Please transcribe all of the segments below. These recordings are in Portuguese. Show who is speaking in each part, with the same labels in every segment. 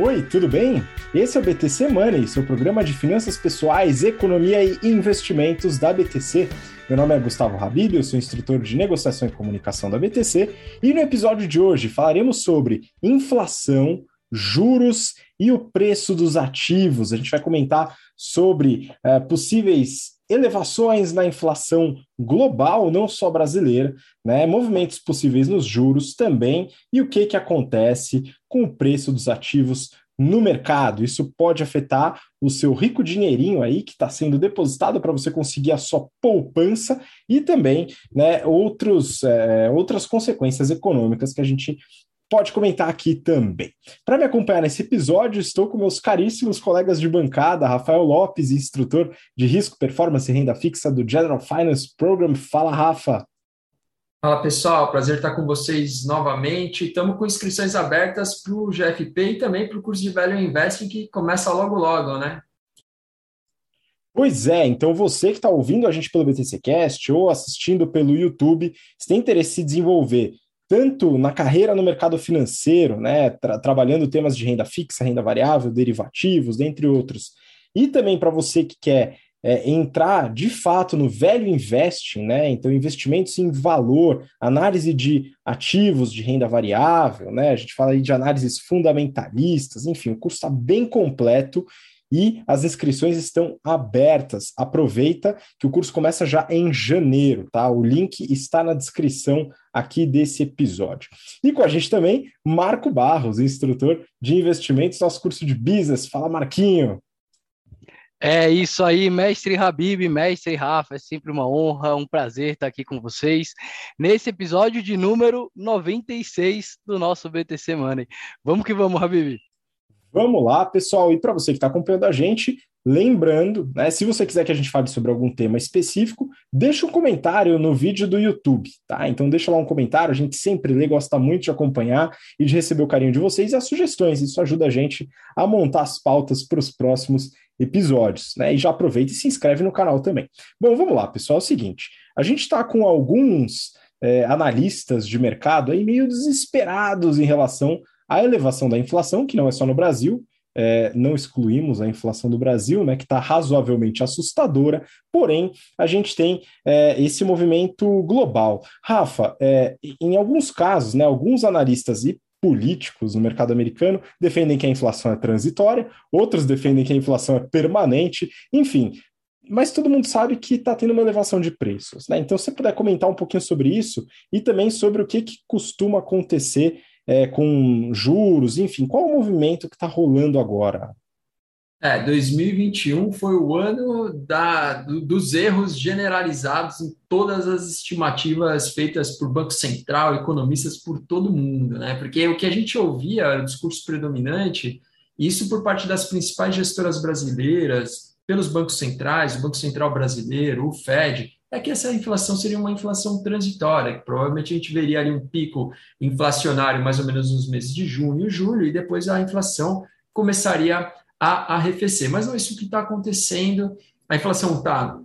Speaker 1: Oi, tudo bem? Esse é o BTC Money, seu programa de finanças pessoais, economia e investimentos da BTC. Meu nome é Gustavo eu sou instrutor de negociação e comunicação da BTC, e no episódio de hoje falaremos sobre inflação, juros e o preço dos ativos. A gente vai comentar sobre uh, possíveis elevações na inflação global, não só brasileira, né? movimentos possíveis nos juros também, e o que, que acontece com o preço dos ativos no mercado. Isso pode afetar o seu rico dinheirinho aí que está sendo depositado para você conseguir a sua poupança e também né, outros, é, outras consequências econômicas que a gente pode comentar aqui também. Para me acompanhar nesse episódio, estou com meus caríssimos colegas de bancada, Rafael Lopes, instrutor de risco, performance e renda fixa do General Finance Program. Fala, Rafa.
Speaker 2: Fala pessoal, prazer estar com vocês novamente. Estamos com inscrições abertas para o GFP e também para o curso de Value Investing que começa logo logo, né?
Speaker 1: Pois é, então você que está ouvindo a gente pelo BTCcast ou assistindo pelo YouTube, se tem interesse em se desenvolver tanto na carreira no mercado financeiro, né, tra trabalhando temas de renda fixa, renda variável, derivativos, dentre outros, e também para você que quer é, entrar de fato no velho investing, né? Então, investimentos em valor, análise de ativos de renda variável, né? A gente fala aí de análises fundamentalistas, enfim, o curso está bem completo e as inscrições estão abertas. Aproveita que o curso começa já em janeiro, tá? O link está na descrição aqui desse episódio. E com a gente também, Marco Barros, instrutor de investimentos, nosso curso de business. Fala, Marquinho.
Speaker 3: É isso aí, mestre Habib, mestre Rafa, é sempre uma honra, um prazer estar aqui com vocês nesse episódio de número 96 do nosso BTC Money. Vamos que vamos, Habib.
Speaker 1: Vamos lá, pessoal. E para você que está acompanhando a gente, lembrando, né, se você quiser que a gente fale sobre algum tema específico, deixa um comentário no vídeo do YouTube, tá? Então deixa lá um comentário, a gente sempre lê, gosta muito de acompanhar e de receber o carinho de vocês e as sugestões. Isso ajuda a gente a montar as pautas para os próximos episódios, né? E já aproveita e se inscreve no canal também. Bom, vamos lá, pessoal. É o seguinte: a gente está com alguns é, analistas de mercado aí meio desesperados em relação a elevação da inflação, que não é só no Brasil, é, não excluímos a inflação do Brasil, né, que está razoavelmente assustadora, porém a gente tem é, esse movimento global. Rafa, é, em alguns casos, né, alguns analistas e políticos no mercado americano defendem que a inflação é transitória, outros defendem que a inflação é permanente, enfim. Mas todo mundo sabe que está tendo uma elevação de preços. Né? Então, se você puder comentar um pouquinho sobre isso e também sobre o que, que costuma acontecer é, com juros, enfim, qual o movimento que está rolando agora?
Speaker 2: É, 2021 foi o ano da, do, dos erros generalizados em todas as estimativas feitas por Banco Central, economistas por todo mundo, né? Porque o que a gente ouvia, o discurso predominante, isso por parte das principais gestoras brasileiras, pelos bancos centrais, o Banco Central Brasileiro, o Fed, é que essa inflação seria uma inflação transitória, que provavelmente a gente veria ali um pico inflacionário mais ou menos nos meses de junho e julho, e depois a inflação começaria a arrefecer. Mas não é isso que está acontecendo. A inflação está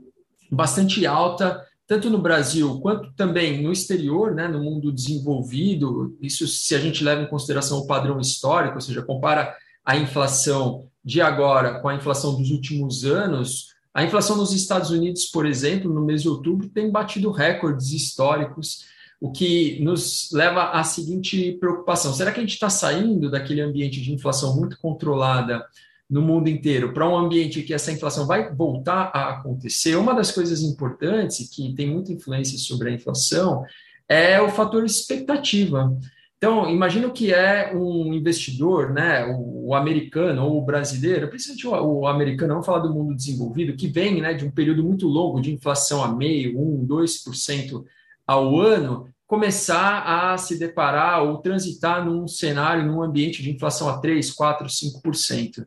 Speaker 2: bastante alta, tanto no Brasil quanto também no exterior, né, no mundo desenvolvido. Isso se a gente leva em consideração o padrão histórico, ou seja, compara a inflação de agora com a inflação dos últimos anos, a inflação nos Estados Unidos, por exemplo, no mês de outubro, tem batido recordes históricos, o que nos leva à seguinte preocupação: será que a gente está saindo daquele ambiente de inflação muito controlada no mundo inteiro para um ambiente que essa inflação vai voltar a acontecer? Uma das coisas importantes que tem muita influência sobre a inflação é o fator expectativa. Então, imagina o que é um investidor, né, o, o americano ou o brasileiro, principalmente o, o, americano, vamos falar do mundo desenvolvido, que vem né, de um período muito longo de inflação a meio, 1, 2% ao ano, começar a se deparar ou transitar num cenário, num ambiente de inflação a 3, 4, 5%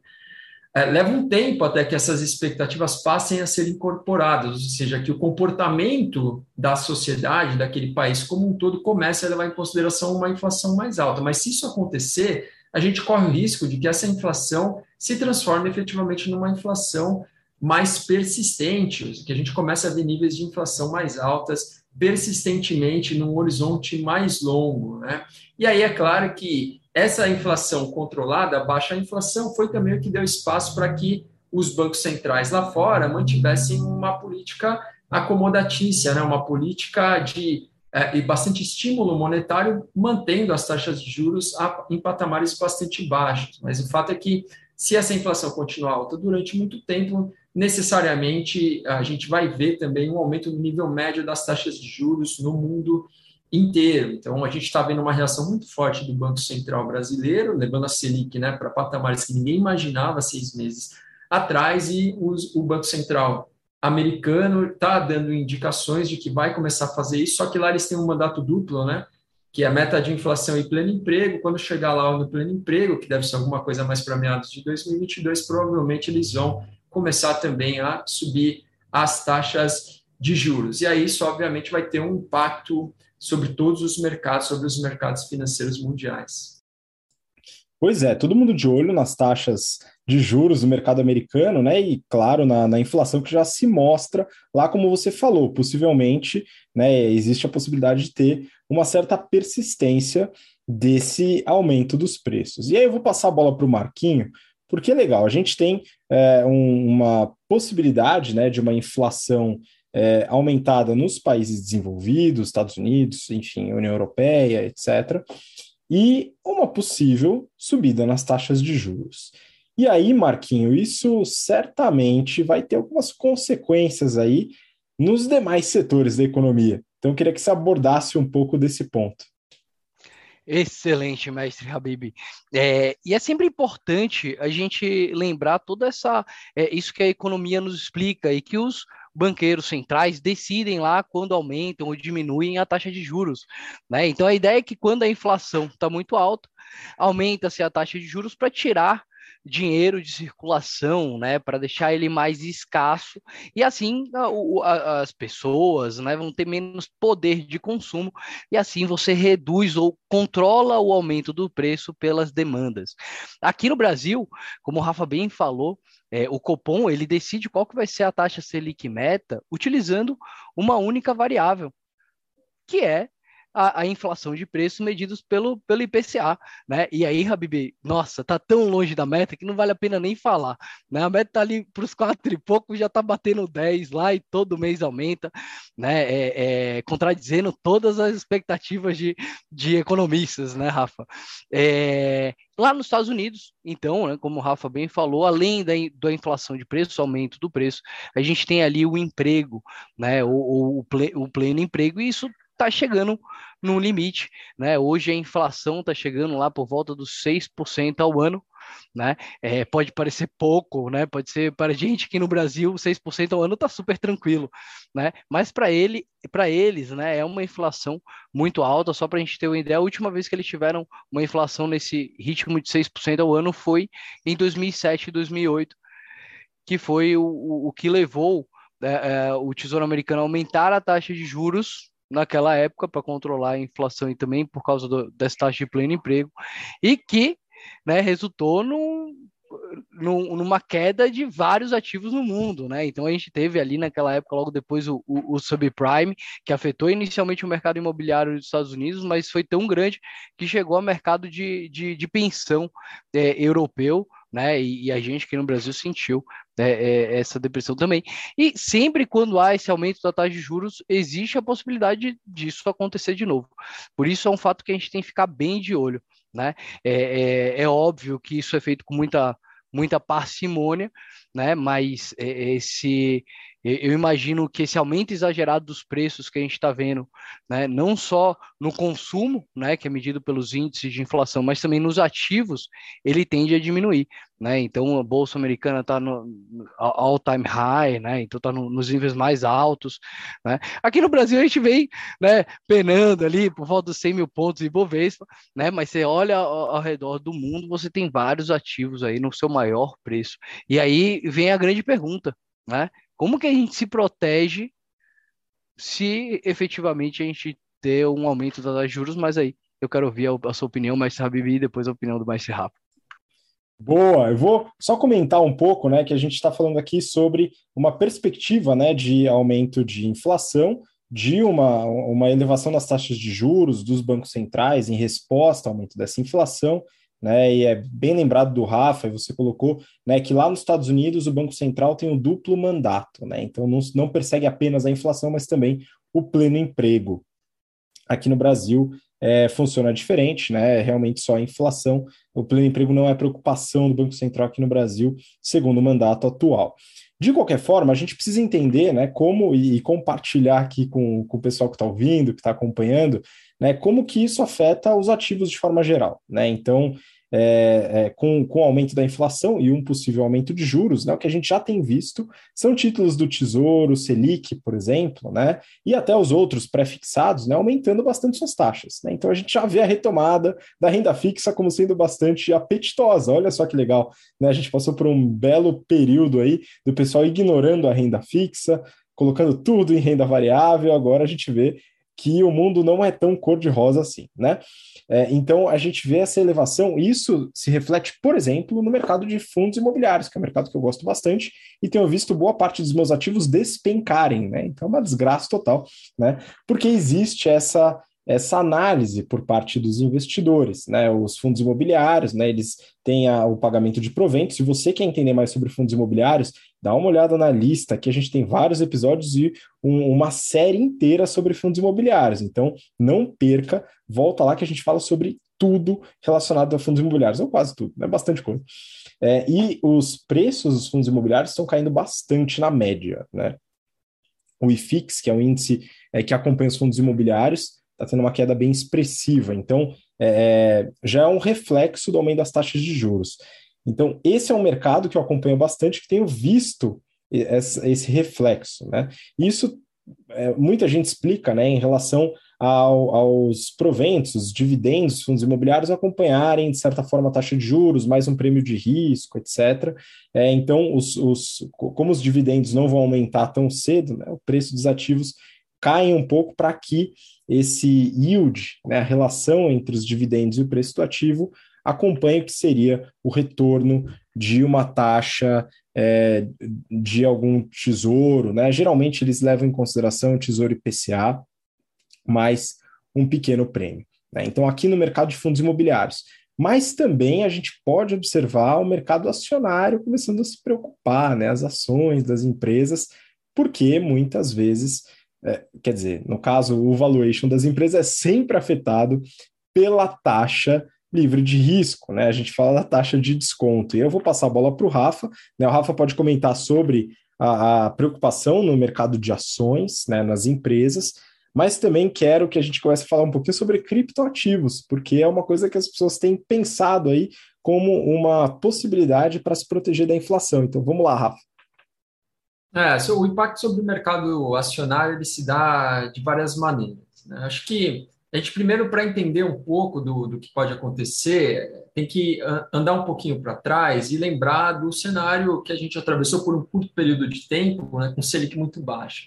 Speaker 2: é, leva um tempo até que essas expectativas passem a ser incorporadas, ou seja, que o comportamento da sociedade, daquele país como um todo, comece a levar em consideração uma inflação mais alta. Mas se isso acontecer, a gente corre o risco de que essa inflação se transforme efetivamente numa inflação mais persistente, que a gente começa a ver níveis de inflação mais altas persistentemente num horizonte mais longo. Né? E aí é claro que essa inflação controlada, a baixa inflação, foi também o que deu espaço para que os bancos centrais lá fora mantivessem uma política acomodatícia, né? uma política de é, e bastante estímulo monetário, mantendo as taxas de juros a, em patamares bastante baixos. Mas o fato é que, se essa inflação continuar alta durante muito tempo, necessariamente a gente vai ver também um aumento no nível médio das taxas de juros no mundo inteiro. Então, a gente está vendo uma reação muito forte do Banco Central brasileiro, levando a Selic né, para patamares que ninguém imaginava seis meses atrás, e os, o Banco Central americano está dando indicações de que vai começar a fazer isso, só que lá eles têm um mandato duplo, né? Que é a meta de inflação e pleno emprego. Quando chegar lá no pleno emprego, que deve ser alguma coisa mais para meados de 2022, provavelmente eles vão começar também a subir as taxas de juros. E aí isso, obviamente, vai ter um impacto sobre todos os mercados, sobre os mercados financeiros mundiais.
Speaker 1: Pois é, todo mundo de olho nas taxas de juros do mercado americano, né? E claro, na, na, inflação que já se mostra lá, como você falou, possivelmente, né? Existe a possibilidade de ter uma certa persistência desse aumento dos preços. E aí eu vou passar a bola para o Marquinho, porque é legal, a gente tem é, um, uma possibilidade né, de uma inflação é, aumentada nos países desenvolvidos, Estados Unidos, enfim, União Europeia, etc., e uma possível subida nas taxas de juros. E aí, Marquinho, isso certamente vai ter algumas consequências aí nos demais setores da economia. Então, eu queria que você abordasse um pouco desse ponto.
Speaker 3: Excelente, mestre Habib. É, e é sempre importante a gente lembrar toda essa é, isso que a economia nos explica e que os banqueiros centrais decidem lá quando aumentam ou diminuem a taxa de juros. Né? Então a ideia é que quando a inflação está muito alta, aumenta-se a taxa de juros para tirar dinheiro de circulação, né, para deixar ele mais escasso e assim a, a, as pessoas, né, vão ter menos poder de consumo e assim você reduz ou controla o aumento do preço pelas demandas. Aqui no Brasil, como o Rafa bem falou, é, o Copom ele decide qual que vai ser a taxa Selic meta utilizando uma única variável, que é a, a, inflação de preços medidos pelo, pelo IPCA, né? E aí, Habib, nossa, tá tão longe da meta que não vale a pena nem falar, né? A meta tá ali para os quatro e pouco, já tá batendo 10 lá e todo mês aumenta, né? É, é, contradizendo todas as expectativas de, de economistas, né, Rafa? É, lá nos Estados Unidos, então, né, como o Rafa bem falou, além da, da inflação de preço, aumento do preço, a gente tem ali o emprego, né, o, o, o pleno emprego, e isso está chegando no limite, né? Hoje a inflação está chegando lá por volta dos 6% ao ano, né? É, pode parecer pouco, né? Pode ser para gente que no Brasil 6% ao ano está super tranquilo, né? Mas para ele, para eles, né, é uma inflação muito alta. Só para a gente ter uma ideia, a última vez que eles tiveram uma inflação nesse ritmo de 6% ao ano foi em 2007 e 2008, que foi o, o, que levou é, é, o Tesouro Americano a aumentar a taxa de juros naquela época para controlar a inflação e também por causa do, dessa taxa de pleno emprego, e que né, resultou num, num, numa queda de vários ativos no mundo, né? Então a gente teve ali naquela época, logo depois, o, o, o, subprime, que afetou inicialmente o mercado imobiliário dos Estados Unidos, mas foi tão grande que chegou ao mercado de, de, de pensão é, europeu, né? E, e, a gente aqui no Brasil sentiu né, é, essa depressão também. E sempre quando há esse aumento da taxa de juros, existe a possibilidade disso acontecer de novo. Por isso é um fato que a gente tem que ficar bem de olho. Né? É, é, é óbvio que isso é feito com muita, muita parcimônia, né? mas é, esse eu imagino que esse aumento exagerado dos preços que a gente está vendo, né, não só no consumo, né, que é medido pelos índices de inflação, mas também nos ativos, ele tende a diminuir. Né? Então a bolsa americana está no, all time high, né? Então está no, nos níveis mais altos. Né? Aqui no Brasil a gente vem né, penando ali por volta dos 100 mil pontos de Bovespa, né? Mas você olha ao, ao, redor do mundo, você tem vários ativos aí no seu maior preço. E aí vem a grande pergunta, né? Como que a gente se protege se efetivamente a gente ter um aumento das juros? Mas aí eu quero ouvir a, a sua opinião, mais Habibi, e depois a opinião do mais Rafa.
Speaker 1: Boa, eu vou só comentar um pouco, né, que a gente está falando aqui sobre uma perspectiva, né, de aumento de inflação, de uma, uma elevação das taxas de juros dos bancos centrais em resposta ao aumento dessa inflação, né, e é bem lembrado do Rafa, você colocou, né, que lá nos Estados Unidos o Banco Central tem um duplo mandato, né, então não, não persegue apenas a inflação, mas também o pleno emprego. Aqui no Brasil, é, funciona diferente, né? É realmente só a inflação. O pleno emprego não é preocupação do Banco Central aqui no Brasil, segundo o mandato atual. De qualquer forma, a gente precisa entender né, como e, compartilhar aqui com, com o pessoal que está ouvindo, que está acompanhando, né, como que isso afeta os ativos de forma geral. Né? Então, é, é, com, com o aumento da inflação e um possível aumento de juros, né, o que a gente já tem visto são títulos do Tesouro, Selic, por exemplo, né, e até os outros pré-fixados, né, aumentando bastante suas taxas. Né? Então a gente já vê a retomada da renda fixa como sendo bastante apetitosa. Olha só que legal, né? A gente passou por um belo período aí do pessoal ignorando a renda fixa, colocando tudo em renda variável. Agora a gente vê que o mundo não é tão cor-de-rosa assim, né? É, então a gente vê essa elevação, isso se reflete, por exemplo, no mercado de fundos imobiliários, que é um mercado que eu gosto bastante, e tenho visto boa parte dos meus ativos despencarem, né? Então é uma desgraça total, né? Porque existe essa essa análise por parte dos investidores, né? Os fundos imobiliários, né? Eles têm a, o pagamento de proventos. Se você quer entender mais sobre fundos imobiliários, dá uma olhada na lista, que a gente tem vários episódios e um, uma série inteira sobre fundos imobiliários. Então, não perca, volta lá que a gente fala sobre tudo relacionado a fundos imobiliários, ou quase tudo, né? Bastante coisa. É, e os preços dos fundos imobiliários estão caindo bastante na média, né? O IFIX, que é o índice é, que acompanha os fundos imobiliários, está tendo uma queda bem expressiva. Então, é, já é um reflexo do aumento das taxas de juros. Então, esse é um mercado que eu acompanho bastante, que tenho visto esse, esse reflexo. Né? Isso é, muita gente explica né, em relação ao, aos proventos, dividendos, fundos imobiliários acompanharem, de certa forma, a taxa de juros, mais um prêmio de risco, etc. É, então, os, os, como os dividendos não vão aumentar tão cedo, né, o preço dos ativos cai um pouco para que esse yield, né, a relação entre os dividendos e o preço do ativo, acompanhe o que seria o retorno de uma taxa é, de algum tesouro. Né? Geralmente eles levam em consideração o tesouro IPCA, mais um pequeno prêmio. Né? Então, aqui no mercado de fundos imobiliários. Mas também a gente pode observar o mercado acionário começando a se preocupar, né? as ações das empresas, porque muitas vezes é, quer dizer, no caso, o valuation das empresas é sempre afetado pela taxa livre de risco, né? A gente fala da taxa de desconto. E eu vou passar a bola para o Rafa, né? O Rafa pode comentar sobre a, a, preocupação no mercado de ações, né, nas empresas, mas também quero que a gente comece a falar um pouquinho sobre criptoativos, porque é uma coisa que as pessoas têm pensado aí como uma possibilidade para se proteger da inflação. Então vamos lá, Rafa.
Speaker 2: É, o impacto sobre o mercado acionário ele se dá de várias maneiras. Né? Acho que a gente, primeiro, para entender um pouco do, do que pode acontecer, tem que andar um pouquinho para trás e lembrar do cenário que a gente atravessou por um curto período de tempo, né, com Selic muito baixa.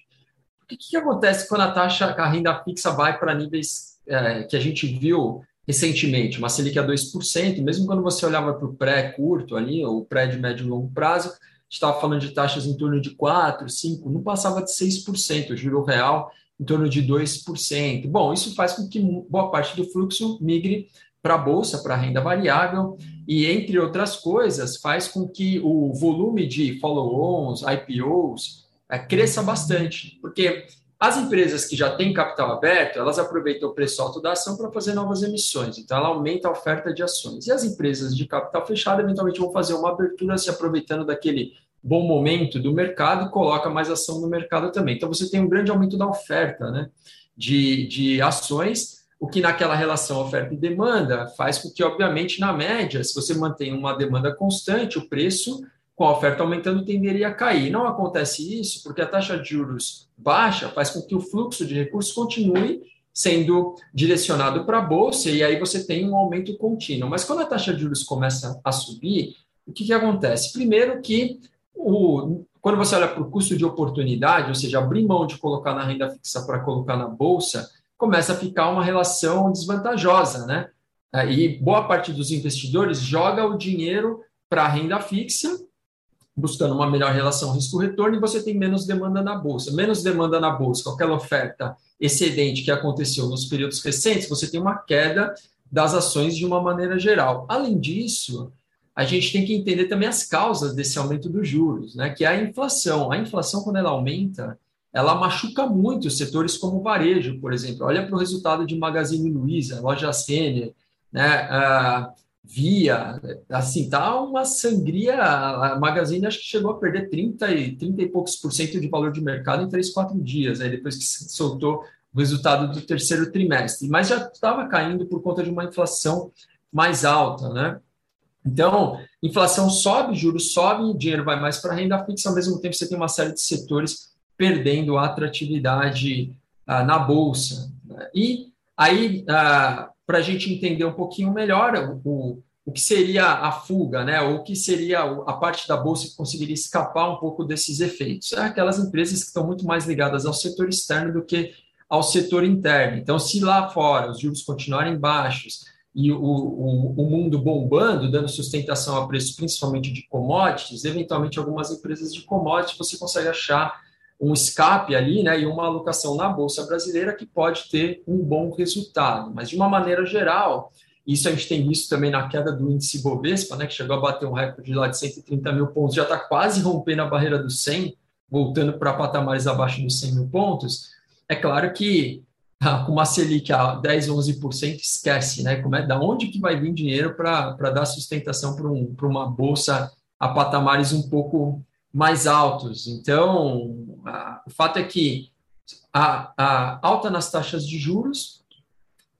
Speaker 2: O que, que acontece quando a taxa, a renda fixa vai para níveis é, que a gente viu recentemente, uma Selic a 2%, mesmo quando você olhava para o pré-curto ali, ou pré de médio e longo prazo, estava falando de taxas em torno de 4%, 5%, não passava de 6%, o juro real em torno de 2%. Bom, isso faz com que boa parte do fluxo migre para a bolsa, para a renda variável, e entre outras coisas, faz com que o volume de follow-ons, IPOs, é, cresça bastante, porque as empresas que já têm capital aberto, elas aproveitam o preço alto da ação para fazer novas emissões, então ela aumenta a oferta de ações. E as empresas de capital fechado, eventualmente, vão fazer uma abertura se aproveitando daquele bom momento do mercado e coloca mais ação no mercado também. Então você tem um grande aumento da oferta né, de, de ações, o que naquela relação oferta e demanda faz com que, obviamente, na média, se você mantém uma demanda constante, o preço com a oferta aumentando, tenderia a cair. Não acontece isso porque a taxa de juros baixa faz com que o fluxo de recursos continue sendo direcionado para a bolsa e aí você tem um aumento contínuo. Mas quando a taxa de juros começa a subir, o que, que acontece? Primeiro que o, quando você olha para o custo de oportunidade, ou seja, abrir mão de colocar na renda fixa para colocar na bolsa, começa a ficar uma relação desvantajosa, né? E boa parte dos investidores joga o dinheiro para a renda fixa, buscando uma melhor relação risco-retorno, e você tem menos demanda na bolsa. Menos demanda na bolsa, aquela oferta excedente que aconteceu nos períodos recentes, você tem uma queda das ações de uma maneira geral. Além disso, a gente tem que entender também as causas desse aumento dos juros, né? que é a inflação. A inflação, quando ela aumenta, ela machuca muito setores como varejo, por exemplo. Olha para o resultado de Magazine Luiza, Loja Renner, né? Uh, Via, assim, tá uma sangria. A Magazine acho que chegou a perder 30 e, 30 e poucos por cento de valor de mercado em 3, 4 dias, aí depois que soltou o resultado do terceiro trimestre. Mas já estava caindo por conta de uma inflação mais alta, né? Então, inflação sobe, juros sobem, dinheiro vai mais para renda fixa, ao mesmo tempo você tem uma série de setores perdendo a atratividade ah, na bolsa. Né? E aí, ah, para a gente entender um pouquinho melhor o, o que seria a fuga, né? o que seria a parte da bolsa que conseguiria escapar um pouco desses efeitos. É aquelas empresas que estão muito mais ligadas ao setor externo do que ao setor interno. Então, se lá fora os juros continuarem baixos, e o, o, o, mundo bombando, dando sustentação a preços principalmente de commodities, eventualmente algumas empresas de commodities você consegue achar um escape ali, né, e uma alocação na bolsa brasileira que pode ter um bom resultado. Mas de uma maneira geral, isso a gente tem visto também na queda do índice Bovespa, né, que chegou a bater um recorde lá de 130 mil pontos, já está quase rompendo a barreira dos 100, voltando para patamares abaixo dos 100 mil pontos. É claro que ah, com uma Selic a 10, 11%, esquece, né? Como é, da onde que vai vir dinheiro para dar sustentação para um, uma bolsa a patamares um pouco mais altos? Então, a, o fato é que a, a, alta nas taxas de juros,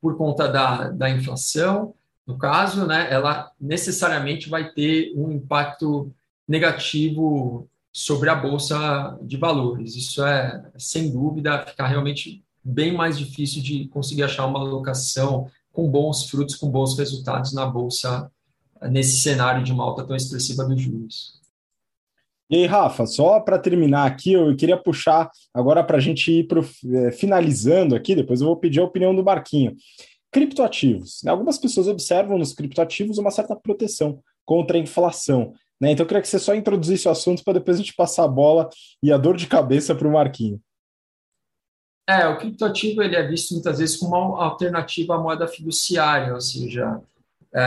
Speaker 2: por conta da, da inflação, no caso, né, ela necessariamente vai ter um impacto negativo sobre a bolsa de valores. Isso é, sem dúvida, ficar realmente bem mais difícil de conseguir achar uma alocação com bons frutos, com bons resultados na bolsa nesse cenário de uma alta tão expressiva dos juros.
Speaker 1: E aí, Rafa, só para terminar aqui, eu queria puxar agora para a gente ir pro, é, finalizando aqui, depois eu vou pedir a opinião do Marquinho. Criptoativos. Né? Algumas pessoas observam nos criptoativos uma certa proteção contra a inflação. Né? Então, eu queria que você só introduzisse o assunto para depois a gente passar a bola e a dor de cabeça para o Marquinho.
Speaker 2: É, o criptoativo ele é visto muitas vezes como uma alternativa à moeda fiduciária, ou seja,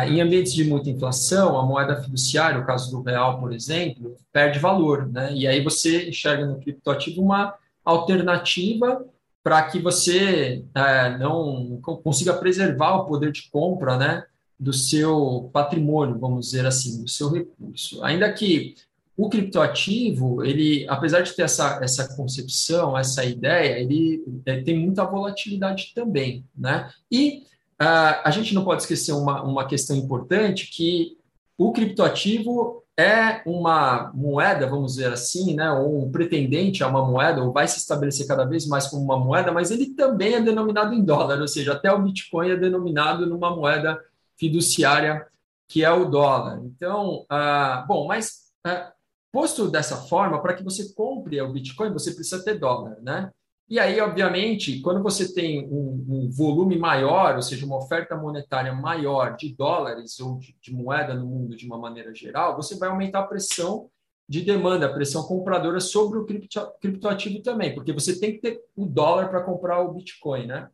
Speaker 2: em ambientes de muita inflação, a moeda fiduciária, o caso do real, por exemplo, perde valor, né? E aí você enxerga no criptoativo uma alternativa para que você é, não consiga preservar o poder de compra, né, do seu patrimônio, vamos dizer assim, do seu recurso. Ainda que o criptoativo, ele, apesar de ter essa, essa concepção, essa ideia, ele, ele tem muita volatilidade também, né? E a gente não pode esquecer uma, uma questão importante, que o criptoativo é uma moeda, vamos dizer assim, né, ou um pretendente a uma moeda, ou vai se estabelecer cada vez mais como uma moeda, mas ele também é denominado em dólar, ou seja, até o Bitcoin é denominado numa moeda fiduciária que é o dólar. Então, uh, bom, mas uh, Posto dessa forma, para que você compre o Bitcoin, você precisa ter dólar, né? E aí, obviamente, quando você tem um, um volume maior, ou seja, uma oferta monetária maior de dólares ou de, de, moeda no mundo de uma maneira geral, você vai aumentar a pressão de demanda, a pressão compradora sobre o cripto, criptoativo também, porque você tem que ter o dólar para comprar o Bitcoin, né?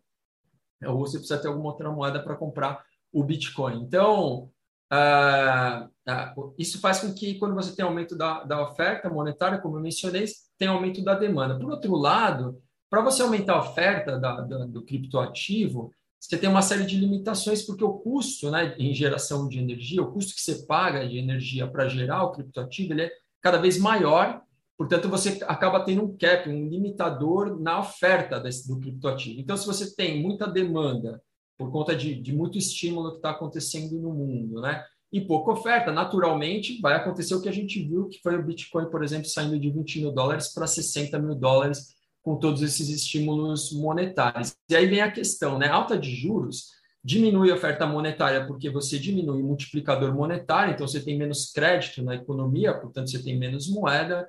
Speaker 2: Ou você precisa ter alguma outra moeda para comprar o Bitcoin. Então, ah, ah, isso faz com que, quando você tem aumento da, da oferta monetária, como eu mencionei, tem aumento da demanda. Por outro lado, para você aumentar a oferta da, da, do criptoativo, você tem uma série de limitações, porque o custo né, em geração de energia, o custo que você paga de energia para gerar o criptoativo, ele é cada vez maior, portanto, você acaba tendo um cap, um limitador na oferta desse, do criptoativo. Então, se você tem muita demanda por conta de, de muito estímulo que está acontecendo no mundo, né? E pouca oferta, naturalmente, vai acontecer o que a gente viu, que foi o Bitcoin, por exemplo, saindo de 20 mil dólares para 60 mil dólares com todos esses estímulos monetários. E aí vem a questão, né? Alta de juros diminui a oferta monetária porque você diminui o multiplicador monetário, então você tem menos crédito na economia, portanto você tem menos moeda.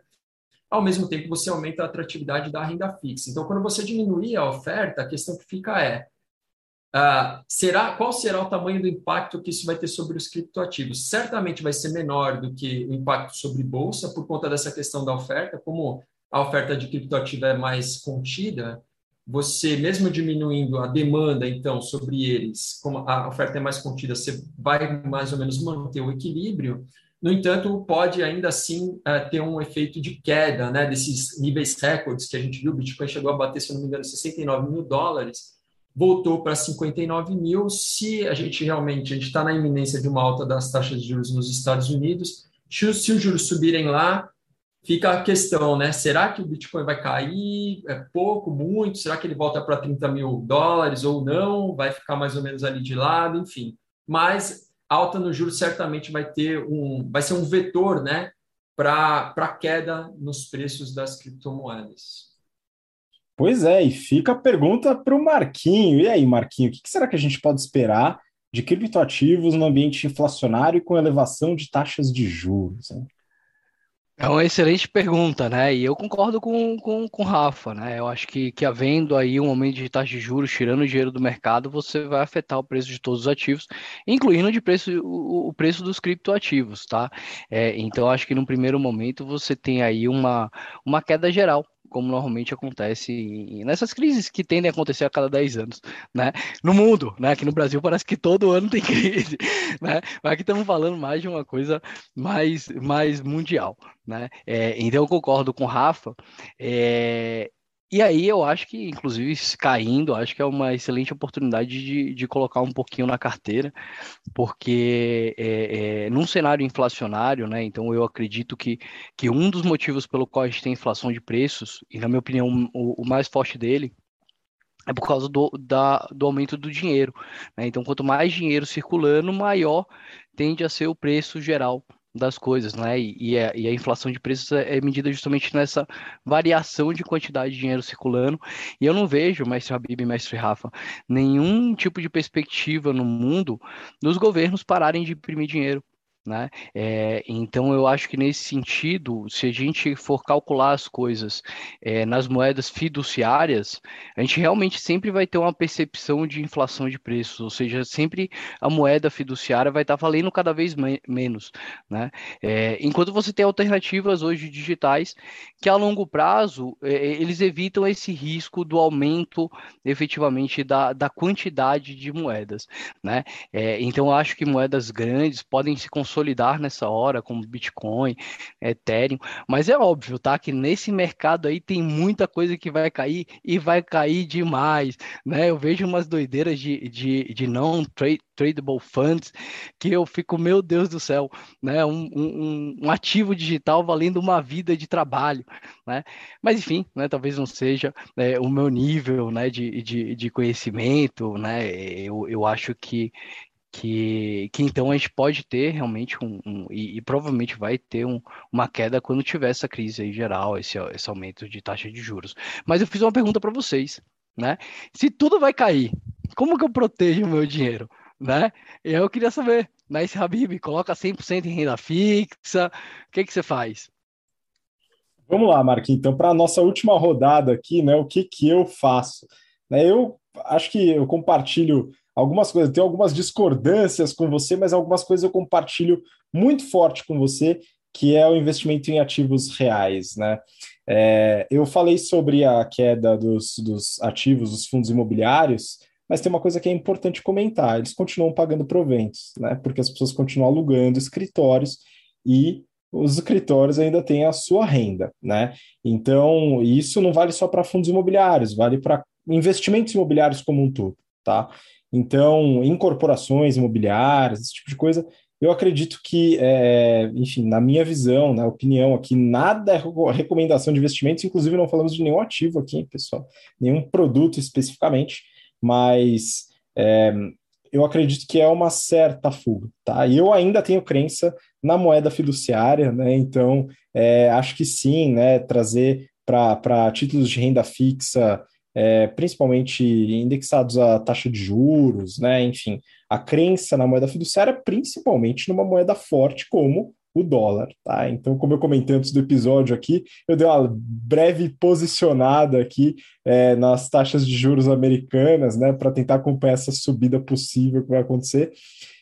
Speaker 2: Ao mesmo tempo, você aumenta a atratividade da renda fixa. Então, quando você diminuir a oferta, a questão que fica é: Uh, será qual será o tamanho do impacto que isso vai ter sobre os criptoativos? Certamente vai ser menor do que o impacto sobre bolsa por conta dessa questão da oferta, como a oferta de criptoativo é mais contida, você mesmo diminuindo a demanda então sobre eles, como a oferta é mais contida, você vai mais ou menos manter o equilíbrio. No entanto, pode ainda assim é, ter um efeito de queda, né, desses níveis recordes que a gente viu. O Bitcoin chegou a bater, se não me engano, 69 mil dólares voltou para 59 mil. Se a gente realmente a gente está na iminência de uma alta das taxas de juros nos Estados Unidos, se os juros subirem lá, fica a questão, né? Será que o Bitcoin vai cair? É pouco, muito? Será que ele volta para 30 mil dólares ou não? Vai ficar mais ou menos ali de lado, enfim. Mas alta no juros certamente vai ter um, vai ser um vetor, né? Para queda nos preços das criptomoedas.
Speaker 1: Pois é, e fica a pergunta para o Marquinho. E aí, Marquinho, o que será que a gente pode esperar de criptoativos no ambiente inflacionário e com elevação de taxas de juros? Hein?
Speaker 3: É uma excelente pergunta, né? E eu concordo com, com, com o Rafa, né? Eu acho que, que havendo aí um aumento de taxa de juros, tirando o dinheiro do mercado, você vai afetar o preço de todos os ativos, incluindo de preço, o, o preço dos criptoativos, tá? É, então, acho que num primeiro momento você tem aí uma, uma queda geral como normalmente acontece nessas crises que tendem a acontecer a cada 10 anos, né? No mundo, né? Aqui no Brasil parece que todo ano tem crise, né? Mas aqui estamos falando mais de uma coisa mais, mais mundial, né? É, então eu concordo com o Rafa, é, e aí eu acho que, inclusive, caindo, acho que é uma excelente oportunidade de, de colocar um pouquinho na carteira, porque é, é, num cenário inflacionário, né? Então eu acredito que, que um dos motivos pelo qual a gente tem inflação de preços, e na minha opinião, o, o mais forte dele, é por causa do, da, do aumento do dinheiro. Né? Então, quanto mais dinheiro circulando, maior tende a ser o preço geral das coisas, né? E, e, a, e, a, inflação de preços é, é medida justamente nessa variação de quantidade de dinheiro circulando. E eu não vejo, mestre Habib e mestre Rafa, nenhum tipo de perspectiva no mundo dos governos pararem de imprimir dinheiro. Né? É, então, eu acho que nesse sentido, se a gente for calcular as coisas é, nas moedas fiduciárias, a gente realmente sempre vai ter uma percepção de inflação de preços, ou seja, sempre a moeda fiduciária vai estar valendo cada vez me menos. Né? É, enquanto você tem alternativas hoje digitais que a longo prazo eles evitam esse risco do aumento efetivamente da, da quantidade de moedas. Né? Então, eu acho que moedas grandes podem se consolidar nessa hora, como Bitcoin, Ethereum, mas é óbvio, tá? Que nesse mercado aí tem muita coisa que vai cair e vai cair demais, né? Eu vejo umas doideiras de, de, de não trade, tradable funds que eu fico, meu Deus do céu, né? Um, um, um ativo digital valendo uma vida de trabalho, né? Mas enfim, né? Talvez não seja né, o meu nível, né? De, de, de conhecimento, né? Eu, eu acho que que, que então a gente pode ter realmente um, um e, e, provavelmente vai ter um, uma queda quando tiver essa crise aí geral, esse, esse aumento de taxa de juros. Mas eu fiz uma pergunta para vocês, né? Se tudo vai cair, como que eu protejo o meu dinheiro, né? Eu queria saber, né? Esse Habib, coloca 100% em renda fixa, o que que você faz?
Speaker 1: Vamos lá, Marquinhos. Então, para a nossa última rodada aqui, né? O que que eu faço? Né, eu acho que eu compartilho algumas coisas, tenho algumas discordâncias com você, mas algumas coisas eu compartilho muito forte com você, que é o investimento em ativos reais, né? É, eu falei sobre a queda dos, dos ativos, dos fundos imobiliários, mas tem uma coisa que é importante comentar: eles continuam pagando proventos, né? Porque as pessoas continuam alugando escritórios e os escritórios ainda têm a sua renda, né? Então, isso não vale só para fundos imobiliários, vale para investimentos imobiliários como um todo, tá? Então, incorporações imobiliárias, esse tipo de coisa, eu acredito que, é, enfim, na minha visão, na opinião aqui, nada é recomendação de investimentos, inclusive não falamos de nenhum ativo aqui, pessoal, nenhum produto especificamente, mas é, eu acredito que é uma certa fuga, tá? E eu ainda tenho crença na moeda fiduciária, né? Então, é, acho que sim, né? Trazer para títulos de renda fixa é, principalmente indexados à taxa de juros, né? Enfim, a crença na moeda fiduciária, principalmente numa moeda forte como o dólar, tá? Então, como eu comentei antes do episódio aqui, eu dei uma breve posicionada aqui é, nas taxas de juros americanas, né, para tentar acompanhar essa subida possível que vai acontecer.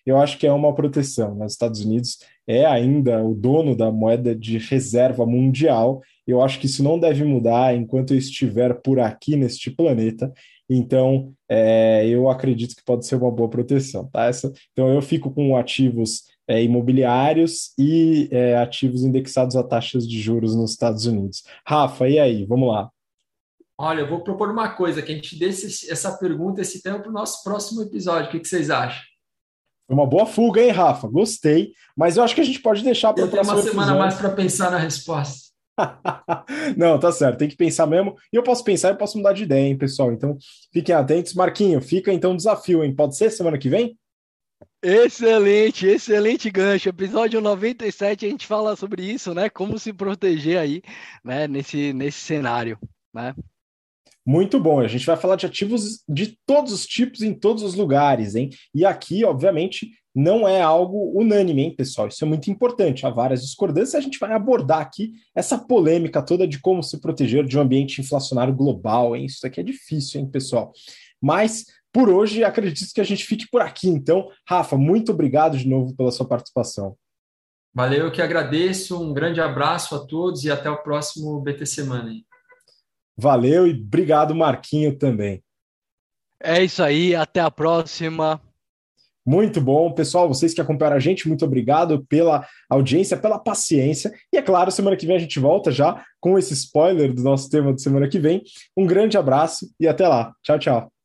Speaker 1: Eu acho que é uma proteção. Nos né? Estados Unidos é ainda o dono da moeda de reserva mundial. Eu acho que isso não deve mudar enquanto eu estiver por aqui neste planeta. Então, é, eu acredito que pode ser uma boa proteção, tá? Essa, então, eu fico com ativos é, imobiliários e é, ativos indexados a taxas de juros nos Estados Unidos. Rafa, e aí? Vamos lá.
Speaker 2: Olha, eu vou propor uma coisa, que a gente dê essa pergunta, esse tema para o nosso próximo episódio. O que, que vocês acham?
Speaker 1: Foi uma boa fuga, hein, Rafa? Gostei. Mas eu acho que a gente pode deixar para o próximo
Speaker 2: uma semana episódio. mais para pensar na resposta.
Speaker 1: Não, tá certo, tem que pensar mesmo. E eu posso pensar e posso mudar de ideia, hein, pessoal? Então, fiquem atentos. Marquinho, fica então o desafio, hein? Pode ser semana que vem?
Speaker 3: Excelente, excelente gancho. Episódio 97 a gente fala sobre isso, né? Como se proteger aí, né, nesse, nesse cenário, né?
Speaker 1: Muito bom. A gente vai falar de ativos de todos os tipos em todos os lugares, hein? E aqui, obviamente, não é algo unânime, hein, pessoal? Isso é muito importante. Há várias discordâncias. A gente vai abordar aqui essa polêmica toda de como se proteger de um ambiente inflacionário global, hein? Isso aqui é difícil, hein, pessoal? Mas por hoje, acredito que a gente fique por aqui. Então, Rafa, muito obrigado de novo pela sua participação.
Speaker 2: Valeu, eu que agradeço. Um grande abraço a todos e até o próximo BT Semana.
Speaker 1: Valeu e obrigado, Marquinho, também.
Speaker 3: É isso aí, até a próxima.
Speaker 1: Muito bom, pessoal. Vocês que acompanharam a gente, muito obrigado pela audiência, pela paciência. E é claro, semana que vem a gente volta já com esse spoiler do nosso tema de semana que vem. Um grande abraço e até lá. Tchau, tchau.